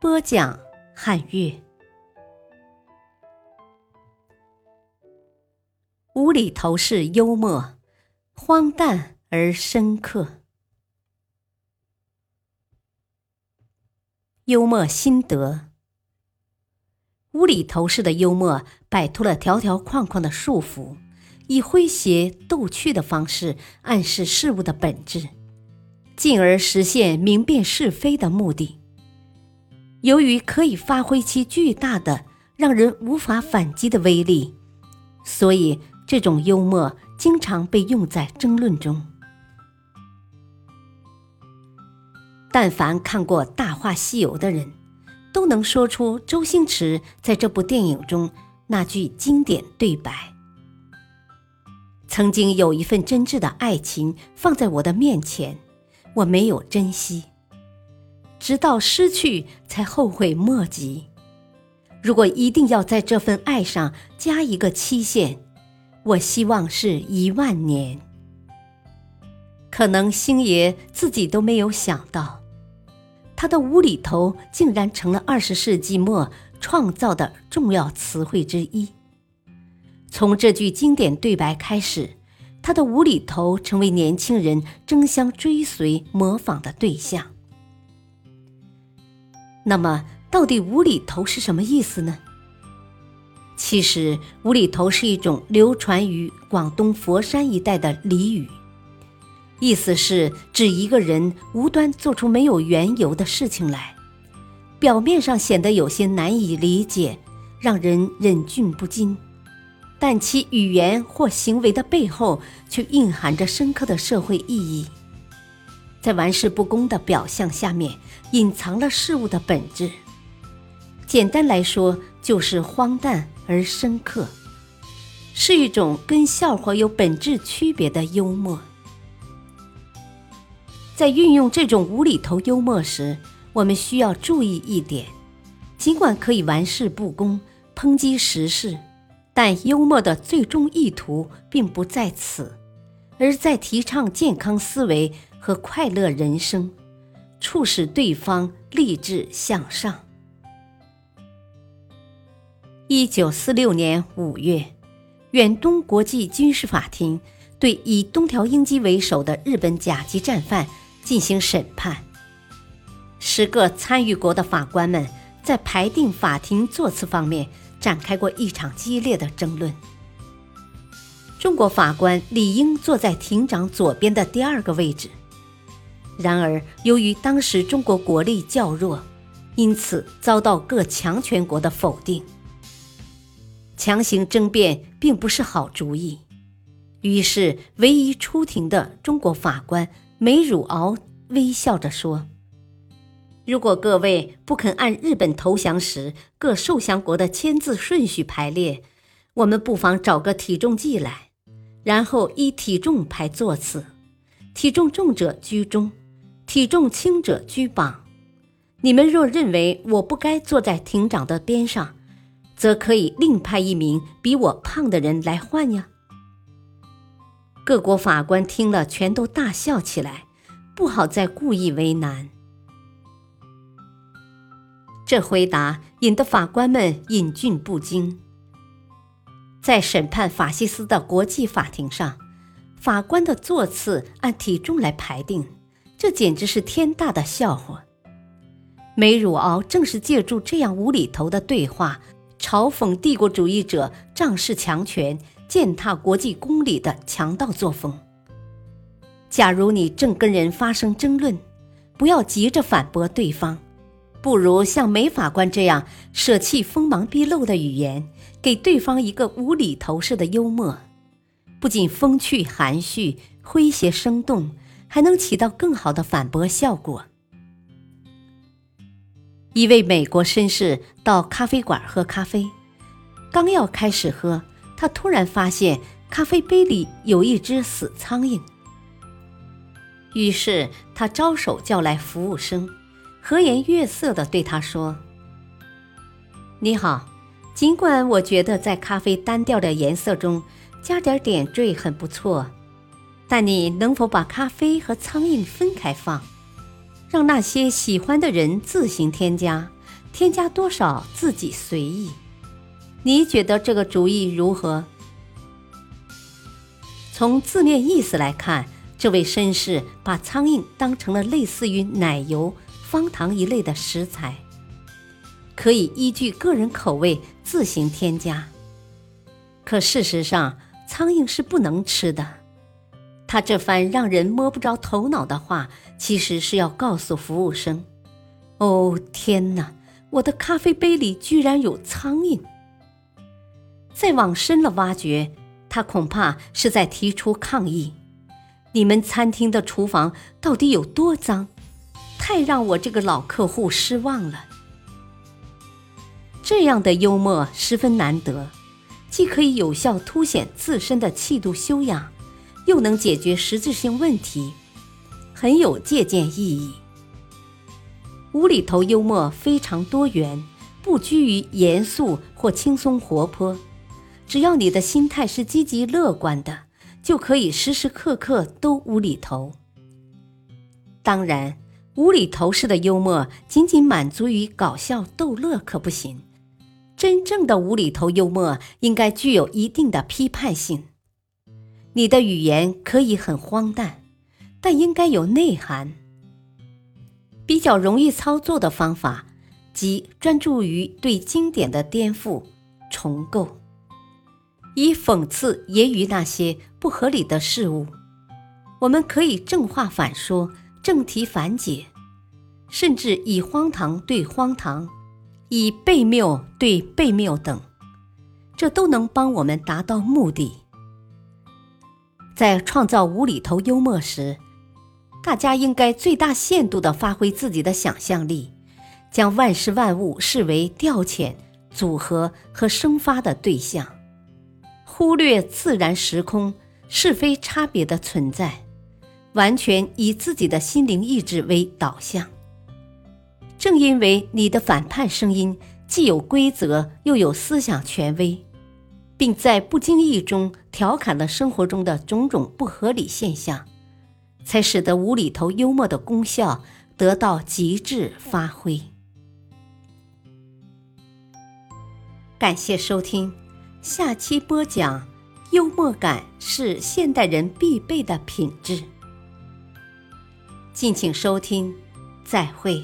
播讲汉乐，无厘头式幽默，荒诞而深刻。幽默心得：无厘头式的幽默摆脱了条条框框的束缚，以诙谐逗趣的方式暗示事物的本质，进而实现明辨是非的目的。由于可以发挥其巨大的、让人无法反击的威力，所以这种幽默经常被用在争论中。但凡看过《大话西游》的人，都能说出周星驰在这部电影中那句经典对白：“曾经有一份真挚的爱情放在我的面前，我没有珍惜。”直到失去，才后悔莫及。如果一定要在这份爱上加一个期限，我希望是一万年。可能星爷自己都没有想到，他的无厘头竟然成了二十世纪末创造的重要词汇之一。从这句经典对白开始，他的无厘头成为年轻人争相追随、模仿的对象。那么，到底无厘头是什么意思呢？其实，无厘头是一种流传于广东佛山一带的俚语，意思是指一个人无端做出没有缘由的事情来，表面上显得有些难以理解，让人忍俊不禁，但其语言或行为的背后却蕴含着深刻的社会意义。在玩世不恭的表象下面，隐藏了事物的本质。简单来说，就是荒诞而深刻，是一种跟笑话有本质区别的幽默。在运用这种无厘头幽默时，我们需要注意一点：尽管可以玩世不恭、抨击时事，但幽默的最终意图并不在此，而在提倡健康思维。和快乐人生，促使对方励志向上。一九四六年五月，远东国际军事法庭对以东条英机为首的日本甲级战犯进行审判。十个参与国的法官们在排定法庭座次方面展开过一场激烈的争论。中国法官理应坐在庭长左边的第二个位置。然而，由于当时中国国力较弱，因此遭到各强权国的否定。强行争辩并不是好主意，于是唯一出庭的中国法官梅汝敖微笑着说：“如果各位不肯按日本投降时各受降国的签字顺序排列，我们不妨找个体重计来，然后依体重排座次，体重重者居中。”体重轻者居榜。你们若认为我不该坐在庭长的边上，则可以另派一名比我胖的人来换呀。各国法官听了，全都大笑起来，不好再故意为难。这回答引得法官们引俊不惊。在审判法西斯的国际法庭上，法官的座次按体重来排定。这简直是天大的笑话！梅汝敖正是借助这样无厘头的对话，嘲讽帝国主义者仗势强权、践踏国际公理的强盗作风。假如你正跟人发生争论，不要急着反驳对方，不如像梅法官这样舍弃锋芒毕露的语言，给对方一个无厘头式的幽默，不仅风趣含蓄、诙谐生动。还能起到更好的反驳效果。一位美国绅士到咖啡馆喝咖啡，刚要开始喝，他突然发现咖啡杯里有一只死苍蝇。于是他招手叫来服务生，和颜悦色地对他说：“你好，尽管我觉得在咖啡单调的颜色中加点点缀很不错，但你能否把咖啡和苍蝇分开放？”让那些喜欢的人自行添加，添加多少自己随意。你觉得这个主意如何？从字面意思来看，这位绅士把苍蝇当成了类似于奶油、方糖一类的食材，可以依据个人口味自行添加。可事实上，苍蝇是不能吃的。他这番让人摸不着头脑的话，其实是要告诉服务生：“哦，天哪，我的咖啡杯里居然有苍蝇！”再往深了挖掘，他恐怕是在提出抗议：“你们餐厅的厨房到底有多脏？太让我这个老客户失望了。”这样的幽默十分难得，既可以有效凸显自身的气度修养。又能解决实质性问题，很有借鉴意义。无厘头幽默非常多元，不拘于严肃或轻松活泼。只要你的心态是积极乐观的，就可以时时刻刻都无厘头。当然，无厘头式的幽默仅仅满足于搞笑逗乐可不行。真正的无厘头幽默应该具有一定的批判性。你的语言可以很荒诞，但应该有内涵。比较容易操作的方法，即专注于对经典的颠覆、重构，以讽刺揶揄那些不合理的事物。我们可以正话反说，正题反解，甚至以荒唐对荒唐，以悖谬对悖谬等，这都能帮我们达到目的。在创造无厘头幽默时，大家应该最大限度地发挥自己的想象力，将万事万物视为调遣、组合和生发的对象，忽略自然时空是非差别的存在，完全以自己的心灵意志为导向。正因为你的反叛声音既有规则，又有思想权威。并在不经意中调侃了生活中的种种不合理现象，才使得无厘头幽默的功效得到极致发挥。感谢收听，下期播讲：幽默感是现代人必备的品质。敬请收听，再会。